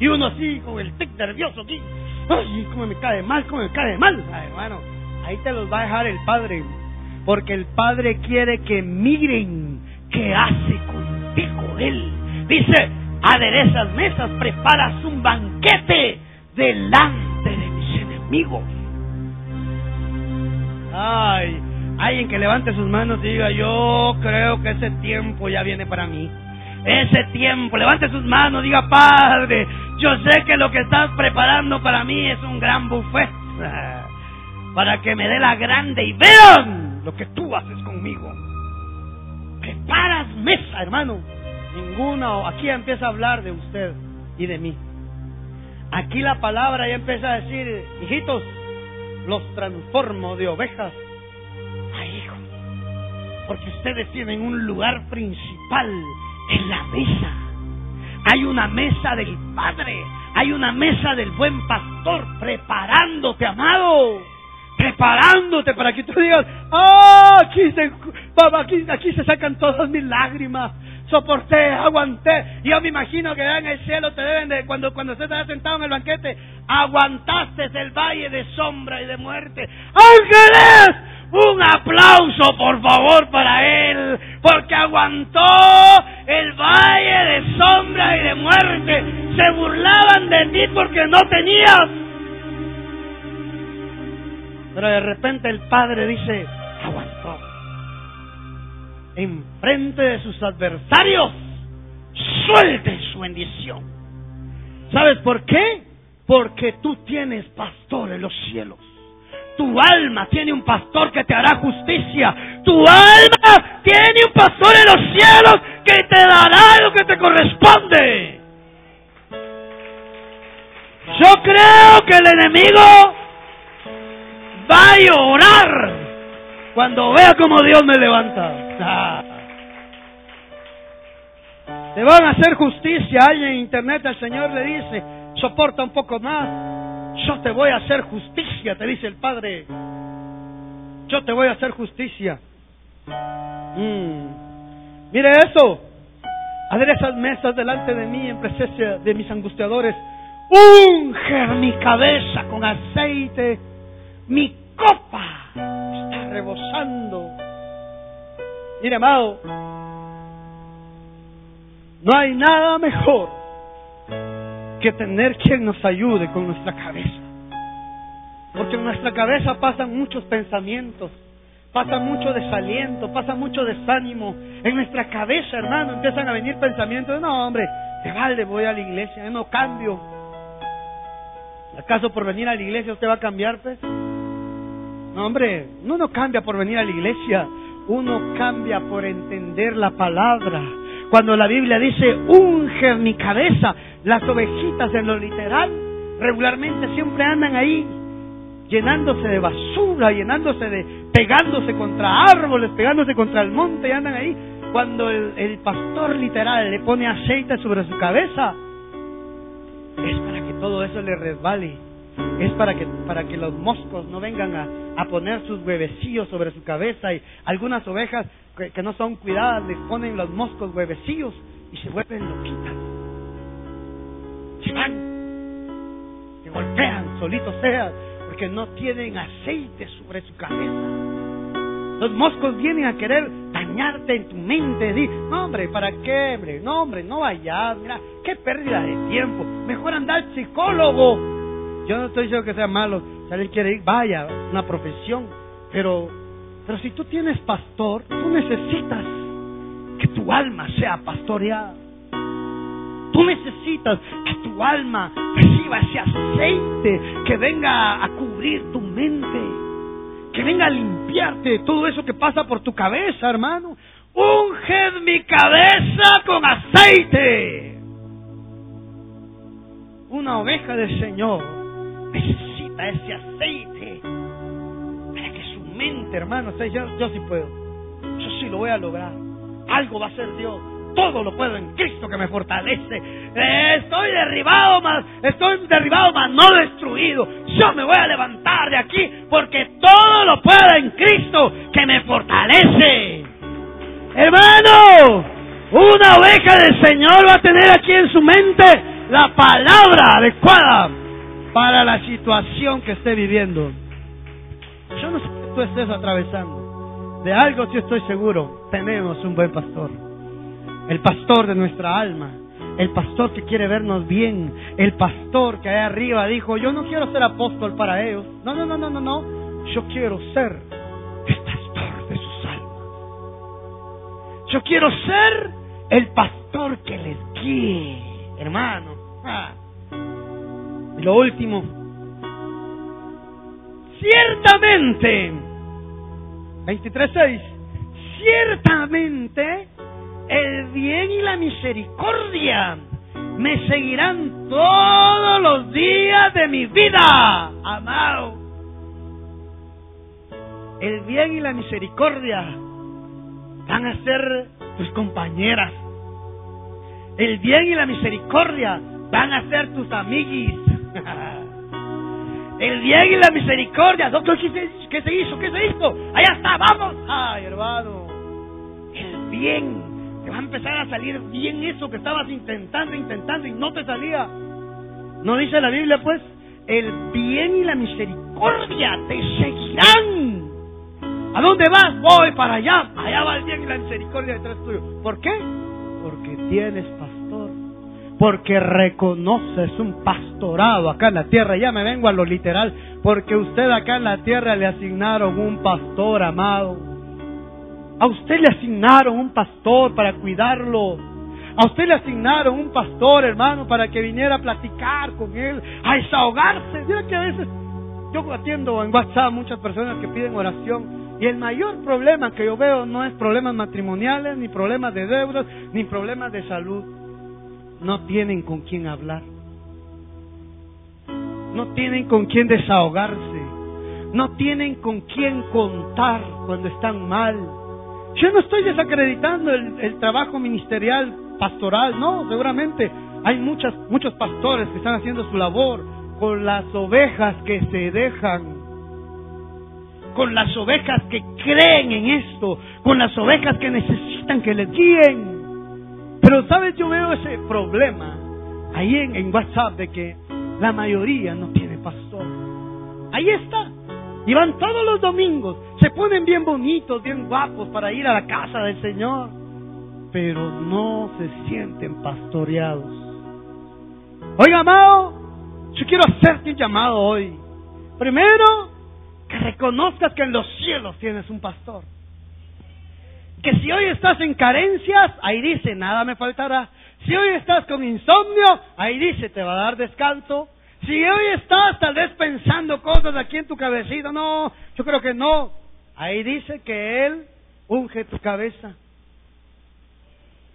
Y uno así, con el tic nervioso aquí. Ay, cómo me cae mal, cómo me cae mal. hermano, ahí te los va a dejar el Padre. Porque el Padre quiere que miren qué hace contigo Él. Dice, aderezas mesas, preparas un banquete delante de mis enemigos. Ay, alguien que levante sus manos y diga, yo creo que ese tiempo ya viene para mí. Ese tiempo, levante sus manos, diga, Padre, yo sé que lo que estás preparando para mí es un gran buffet. [laughs] Para que me dé la grande y vean lo que tú haces conmigo. Preparas mesa, hermano. Ninguno, aquí empieza a hablar de usted y de mí. Aquí la palabra ya empieza a decir, hijitos, los transformo de ovejas. Porque ustedes tienen un lugar principal en la mesa. Hay una mesa del Padre, hay una mesa del buen pastor preparándote, amado. Preparándote para que tú digas, ah, aquí se, aquí, aquí se sacan todas mis lágrimas soporté, aguanté. Yo me imagino que en el cielo te deben de, cuando, cuando usted está sentado en el banquete, aguantaste el valle de sombra y de muerte. Ángeles, un aplauso por favor para él, porque aguantó el valle de sombra y de muerte. Se burlaban de ti porque no tenías. Pero de repente el Padre dice, aguantó en frente de sus adversarios, suelte su bendición. ¿Sabes por qué? Porque tú tienes pastor en los cielos. Tu alma tiene un pastor que te hará justicia. Tu alma tiene un pastor en los cielos que te dará lo que te corresponde. Yo creo que el enemigo va a llorar cuando vea como Dios me levanta. Te van a hacer justicia. Alguien en internet al Señor le dice, soporta un poco más. Yo te voy a hacer justicia, te dice el Padre. Yo te voy a hacer justicia. Mm. Mire eso. esas mesas delante de mí en presencia de mis angustiadores. Unge mi cabeza con aceite. Mi copa está rebosando. Mire, amado, no hay nada mejor que tener quien nos ayude con nuestra cabeza. Porque en nuestra cabeza pasan muchos pensamientos, pasa mucho desaliento, pasa mucho desánimo. En nuestra cabeza, hermano, empiezan a venir pensamientos, no, hombre, te vale, voy a la iglesia, no cambio. ¿Acaso por venir a la iglesia usted va a cambiar, pues? No, hombre, uno no cambia por venir a la iglesia, uno cambia por entender la palabra. Cuando la Biblia dice, unge mi cabeza, las ovejitas en lo literal regularmente siempre andan ahí llenándose de basura, llenándose de, pegándose contra árboles, pegándose contra el monte y andan ahí. Cuando el, el pastor literal le pone aceite sobre su cabeza, es para que todo eso le resbale es para que, para que los moscos no vengan a, a poner sus huevecillos sobre su cabeza y algunas ovejas que, que, no son cuidadas les ponen los moscos huevecillos y se vuelven loquitas. Se van, se golpean, solitos sean, porque no tienen aceite sobre su cabeza. Los moscos vienen a querer dañarte en tu mente, decir, no hombre, ¿para qué, hombre? No hombre, no vayas, mira, qué pérdida de tiempo, mejor andar al psicólogo. Yo no estoy diciendo que sea malo, si alguien quiere ir, vaya, una profesión, pero, pero si tú tienes pastor, tú necesitas que tu alma sea pastoreada. Tú necesitas que tu alma reciba ese aceite que venga a cubrir tu mente, que venga a limpiarte de todo eso que pasa por tu cabeza, hermano. Unge mi cabeza con aceite. Una oveja del Señor necesita ese aceite para que su mente, hermano, yo, yo sí puedo. Yo sí lo voy a lograr. Algo va a ser Dios todo lo puedo en Cristo que me fortalece. estoy derribado, más, estoy derribado, más no destruido. Yo me voy a levantar de aquí porque todo lo puedo en Cristo que me fortalece. Hermano, una oveja del Señor va a tener aquí en su mente la palabra adecuada para la situación que esté viviendo. Yo no sé qué tú estés atravesando. De algo sí estoy seguro, tenemos un buen pastor el pastor de nuestra alma, el pastor que quiere vernos bien, el pastor que allá arriba dijo, yo no quiero ser apóstol para ellos, no, no, no, no, no, no, yo quiero ser el pastor de sus almas. Yo quiero ser el pastor que les guíe, hermano. Ah. Y lo último, ciertamente, 23.6, ciertamente el bien y la misericordia me seguirán todos los días de mi vida, amado. El bien y la misericordia van a ser tus compañeras. El bien y la misericordia van a ser tus amiguis. [laughs] El bien y la misericordia, doctor, ¿qué se, ¿qué se hizo? ¿Qué se hizo? Allá está, vamos. Ay, hermano, el bien va a empezar a salir bien eso que estabas intentando, intentando y no te salía. ¿No dice la Biblia pues? El bien y la misericordia te seguirán. ¿A dónde vas? Voy para allá. Allá va el bien y la misericordia detrás tuyo. ¿Por qué? Porque tienes. Porque reconoces un pastorado acá en la tierra. Ya me vengo a lo literal. Porque usted acá en la tierra le asignaron un pastor amado a usted le asignaron un pastor para cuidarlo. A usted le asignaron un pastor, hermano, para que viniera a platicar con él, a desahogarse. Mira que a veces yo atiendo en WhatsApp muchas personas que piden oración y el mayor problema que yo veo no es problemas matrimoniales, ni problemas de deudas, ni problemas de salud. No tienen con quién hablar. No tienen con quién desahogarse. No tienen con quién contar cuando están mal yo no estoy desacreditando el, trabajo ministerial, pastoral, no, seguramente hay muchas, muchos pastores que están haciendo su labor con las ovejas que se dejan, con las ovejas que creen en esto, con las ovejas que necesitan que les guíen. Pero, ¿sabes? Yo veo ese problema ahí en, en WhatsApp de que la mayoría no tiene pastor. Ahí está. Y van todos los domingos, se ponen bien bonitos, bien guapos para ir a la casa del Señor, pero no se sienten pastoreados. Oiga, amado, yo quiero hacerte un llamado hoy. Primero, que reconozcas que en los cielos tienes un pastor. Que si hoy estás en carencias, ahí dice, nada me faltará. Si hoy estás con insomnio, ahí dice, te va a dar descanso. Si hoy estás tal vez pensando cosas aquí en tu cabecita, no, yo creo que no. Ahí dice que Él unge tu cabeza.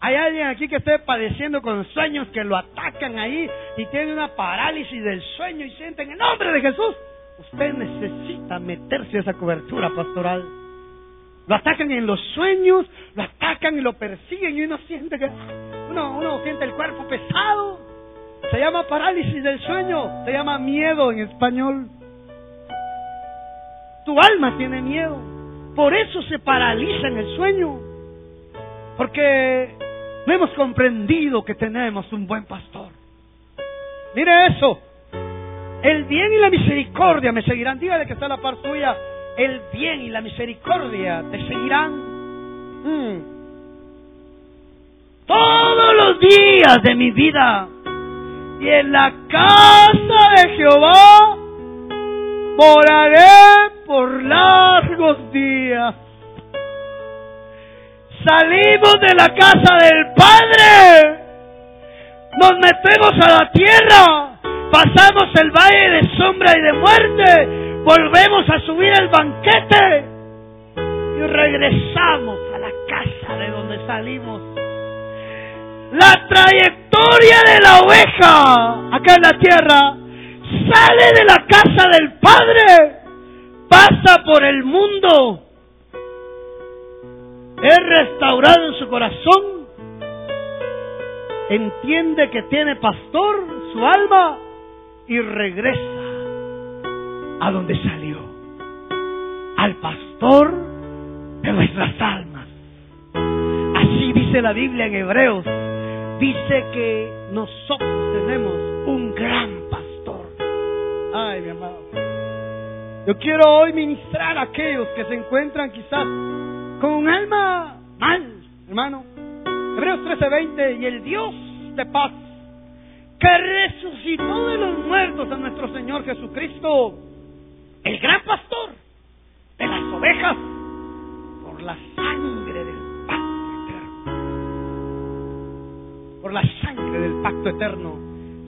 Hay alguien aquí que esté padeciendo con sueños que lo atacan ahí y tiene una parálisis del sueño y siente en el nombre de Jesús. Usted necesita meterse a esa cobertura pastoral. Lo atacan en los sueños, lo atacan y lo persiguen y uno siente que uno, uno siente el cuerpo pesado. Se llama parálisis del sueño, se llama miedo en español. Tu alma tiene miedo, por eso se paraliza en el sueño, porque no hemos comprendido que tenemos un buen pastor. Mire eso, el bien y la misericordia me seguirán. Dígale que está la par suya, el bien y la misericordia te seguirán. Mm. Todos los días de mi vida y en la casa de Jehová moraré por largos días. Salimos de la casa del Padre, nos metemos a la tierra, pasamos el valle de sombra y de muerte, volvemos a subir el banquete. Y regresamos a la casa de donde salimos. La trayectoria de la oveja acá en la tierra sale de la casa del Padre, pasa por el mundo, es restaurado en su corazón, entiende que tiene pastor su alma y regresa a donde salió, al pastor de nuestras almas. Así dice la Biblia en Hebreos, dice que nosotros tenemos un gran pastor. Ay, mi amado. Yo quiero hoy ministrar a aquellos que se encuentran quizás con un alma mal, hermano. Hebreos 13:20, y el Dios de paz, que resucitó de los muertos a nuestro Señor Jesucristo, el gran pastor de las ovejas, por la sangre del pacto eterno. Por la sangre del pacto eterno.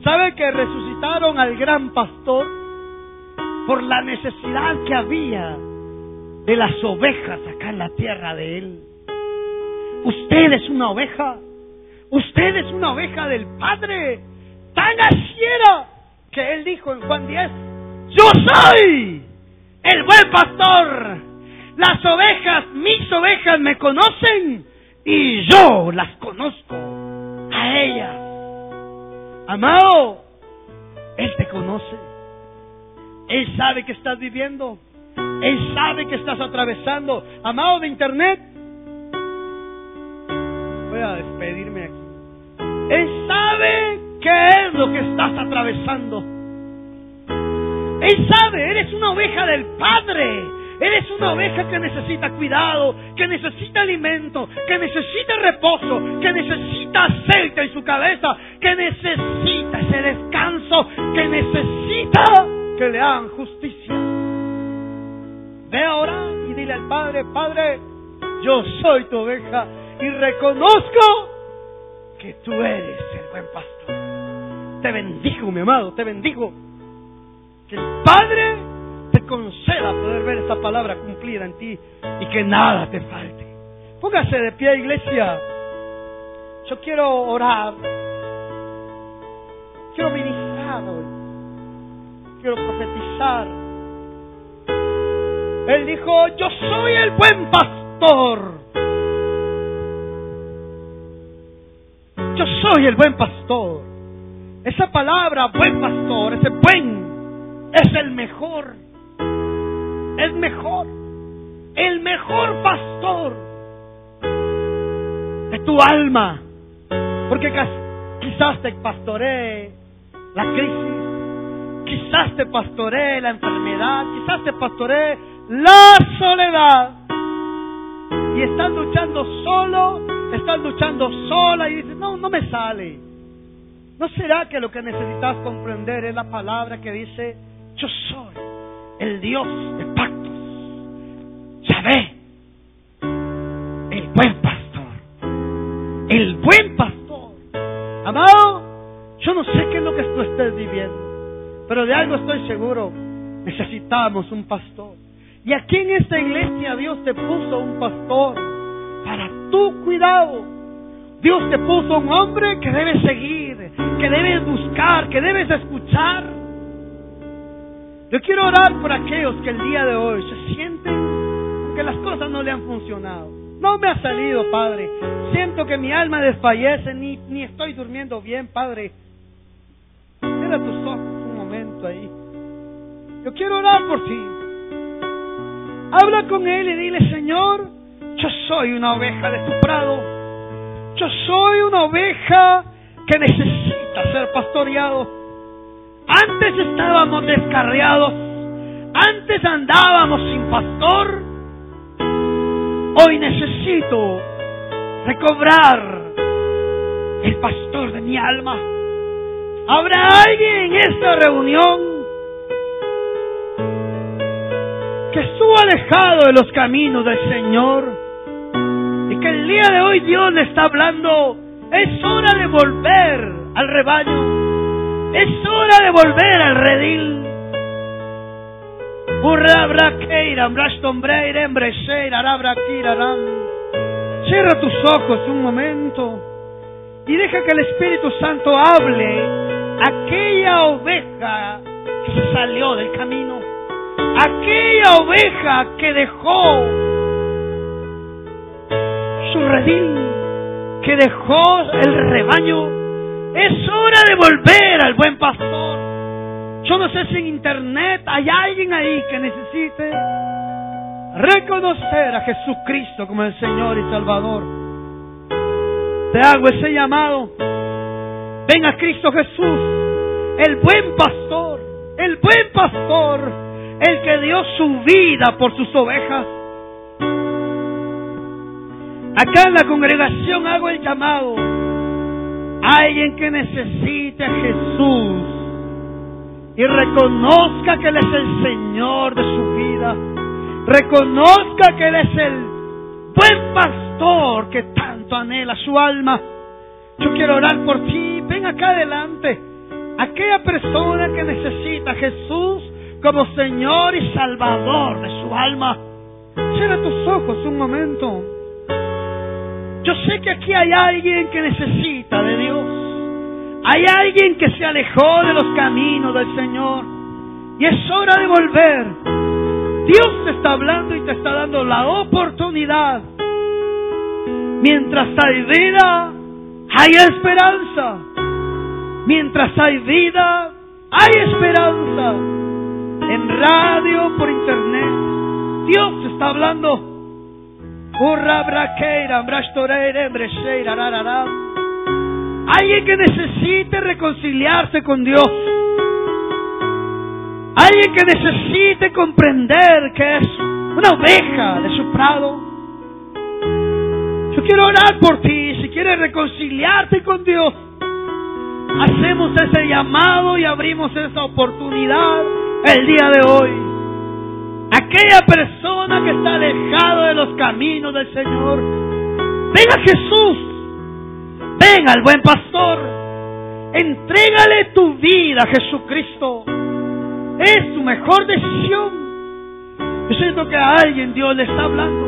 ¿Sabe que resucitaron al gran pastor? Por la necesidad que había de las ovejas acá en la tierra de Él. Usted es una oveja. Usted es una oveja del Padre. Tan así que Él dijo en Juan 10, yo soy el buen pastor. Las ovejas, mis ovejas me conocen y yo las conozco a ellas. Amado, Él te conoce. Él sabe que estás viviendo. Él sabe que estás atravesando. Amado de internet, voy a despedirme aquí. Él sabe qué es lo que estás atravesando. Él sabe, eres una oveja del Padre. Eres una oveja que necesita cuidado, que necesita alimento, que necesita reposo, que necesita aceite en su cabeza, que necesita ese descanso, que necesita que le hagan justicia. Ve ahora y dile al Padre, Padre, yo soy tu oveja y reconozco que tú eres el buen pastor. Te bendigo, mi amado, te bendigo. Que el Padre te conceda poder ver esa palabra cumplida en ti y que nada te falte. Póngase de pie, iglesia. Yo quiero orar. Quiero ministrar hoy. Quiero profetizar. Él dijo, yo soy el buen pastor. Yo soy el buen pastor. Esa palabra, buen pastor, ese buen, es el mejor. Es mejor. El mejor pastor de tu alma. Porque quizás te pastoree la crisis, quizás te pastoree la enfermedad, quizás te pastoree la soledad. Y estás luchando solo, estás luchando sola y dices, no, no me sale. ¿No será que lo que necesitas comprender es la palabra que dice, yo soy el Dios de pactos? Yahvé, el buen pastor, el buen pastor. Amado, yo no sé qué es lo que tú estés viviendo, pero de algo estoy seguro, necesitamos un pastor. Y aquí en esta iglesia Dios te puso un pastor para tu cuidado. Dios te puso un hombre que debes seguir, que debes buscar, que debes escuchar. Yo quiero orar por aquellos que el día de hoy se sienten que las cosas no le han funcionado. No me ha salido, Padre. Siento que mi alma desfallece, ni, ni estoy durmiendo bien, Padre. Cierra tus ojos un momento ahí. Yo quiero orar por ti. Habla con Él y dile, Señor, yo soy una oveja de tu prado. Yo soy una oveja que necesita ser pastoreado. Antes estábamos descarriados. Antes andábamos sin pastor. Hoy necesito recobrar el pastor de mi alma. ¿Habrá alguien en esta reunión que estuvo alejado de los caminos del Señor y que el día de hoy Dios le está hablando? Es hora de volver al rebaño. Es hora de volver al redil. Cierra tus ojos un momento y deja que el Espíritu Santo hable aquella oveja que salió del camino, aquella oveja que dejó su redil, que dejó el rebaño. Es hora de volver al buen pastor. Yo no sé si en internet hay alguien ahí que necesite reconocer a Jesucristo como el Señor y Salvador. Te hago ese llamado. Ven a Cristo Jesús, el buen pastor, el buen pastor, el que dio su vida por sus ovejas. Acá en la congregación hago el llamado. Alguien que necesite a Jesús y reconozca que Él es el Señor de su vida. Reconozca que Él es el buen pastor que tanto anhela su alma. Yo quiero orar por ti. Ven acá adelante. Aquella persona que necesita a Jesús como Señor y Salvador de su alma. Cierra tus ojos un momento. Yo sé que aquí hay alguien que necesita de Dios. Hay alguien que se alejó de los caminos del Señor y es hora de volver. Dios te está hablando y te está dando la oportunidad. Mientras hay vida, hay esperanza. Mientras hay vida, hay esperanza. En radio, por internet, Dios te está hablando. Alguien que necesite reconciliarse con Dios. Alguien que necesite comprender que es una oveja de su prado. Yo quiero orar por ti. Si quieres reconciliarte con Dios, hacemos ese llamado y abrimos esa oportunidad el día de hoy. Aquella persona que está alejado de los caminos del Señor, venga Jesús Ven al buen pastor. Entrégale tu vida a Jesucristo. Es tu mejor decisión. Yo siento que a alguien Dios le está hablando.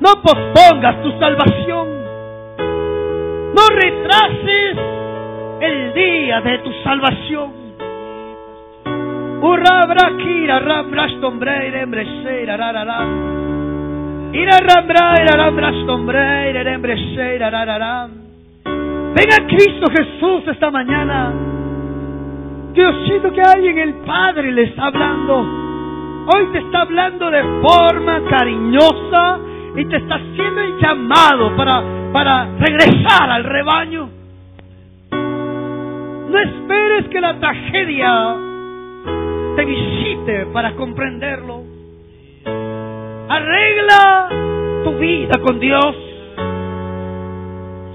No pospongas tu salvación. No retrases el día de tu salvación. Ira Venga Cristo Jesús esta mañana. Diosito que alguien el Padre le está hablando. Hoy te está hablando de forma cariñosa y te está haciendo el llamado para, para regresar al rebaño. No esperes que la tragedia te visite para comprenderlo. Arregla tu vida con Dios.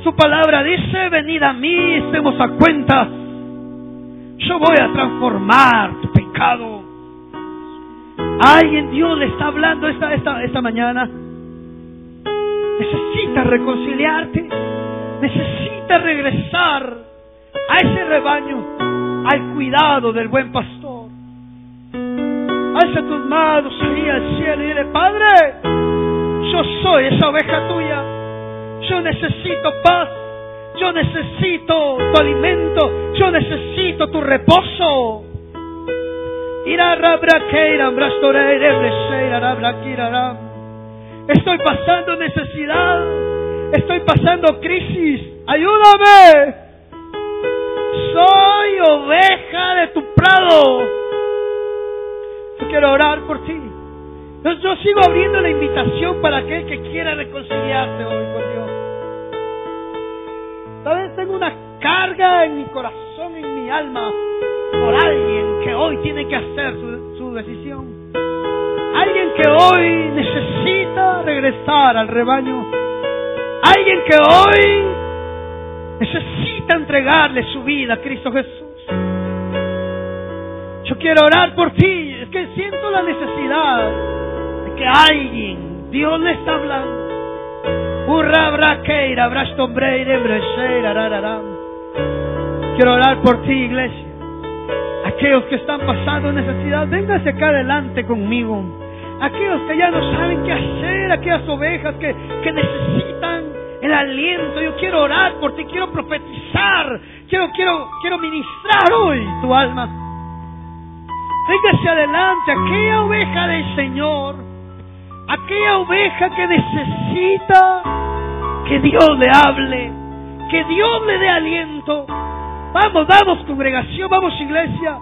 Su palabra dice, venid a mí, estemos a cuenta. Yo voy a transformar tu pecado. Alguien Dios le está hablando esta, esta, esta mañana. Necesitas reconciliarte. Necesitas regresar a ese rebaño, al cuidado del buen pastor. Alza tus manos ahí al cielo y dile, Padre, yo soy esa oveja tuya. Yo necesito paz. Yo necesito tu alimento. Yo necesito tu reposo. Estoy pasando necesidad. Estoy pasando crisis. Ayúdame. Soy oveja de tu prado. Yo quiero orar por ti. Yo, sigo abriendo la invitación para aquel que quiera reconciliarse hoy con Dios. Tal vez tengo una carga en mi corazón, en mi alma, por alguien que hoy tiene que hacer su, su decisión. Alguien que hoy necesita regresar al rebaño. Alguien que hoy necesita entregarle su vida a Cristo Jesús. Yo quiero orar por ti. Siento la necesidad de que alguien, Dios le está hablando. Quiero orar por ti, iglesia. Aquellos que están pasando necesidad, véngase acá adelante conmigo. Aquellos que ya no saben qué hacer, aquellas ovejas que, que necesitan el aliento. Yo quiero orar por ti, quiero profetizar, quiero, quiero, quiero ministrar hoy tu alma. Véngase adelante, aquella oveja del Señor, aquella oveja que necesita que Dios le hable, que Dios le dé aliento. Vamos, vamos congregación, vamos iglesia.